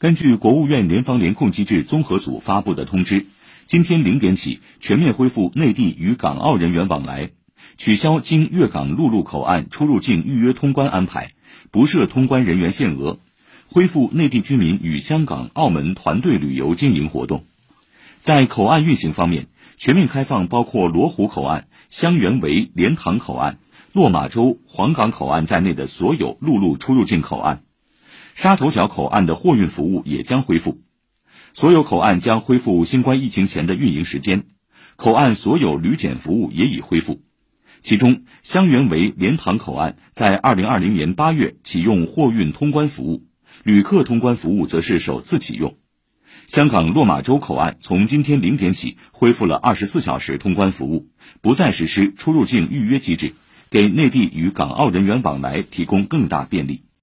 根据国务院联防联控机制综合组发布的通知，今天零点起全面恢复内地与港澳人员往来，取消经粤港陆路口岸出入境预约通关安排，不设通关人员限额，恢复内地居民与香港、澳门团队旅游经营活动。在口岸运行方面，全面开放包括罗湖口岸、香园围莲塘口岸、落马洲黄港口岸在内的所有陆路出入境口岸。沙头角口岸的货运服务也将恢复，所有口岸将恢复新冠疫情前的运营时间，口岸所有旅检服务也已恢复。其中，香园围莲塘口岸在二零二零年八月启用货运通关服务，旅客通关服务则是首次启用。香港落马洲口岸从今天零点起恢复了二十四小时通关服务，不再实施出入境预约机制，给内地与港澳人员往来提供更大便利。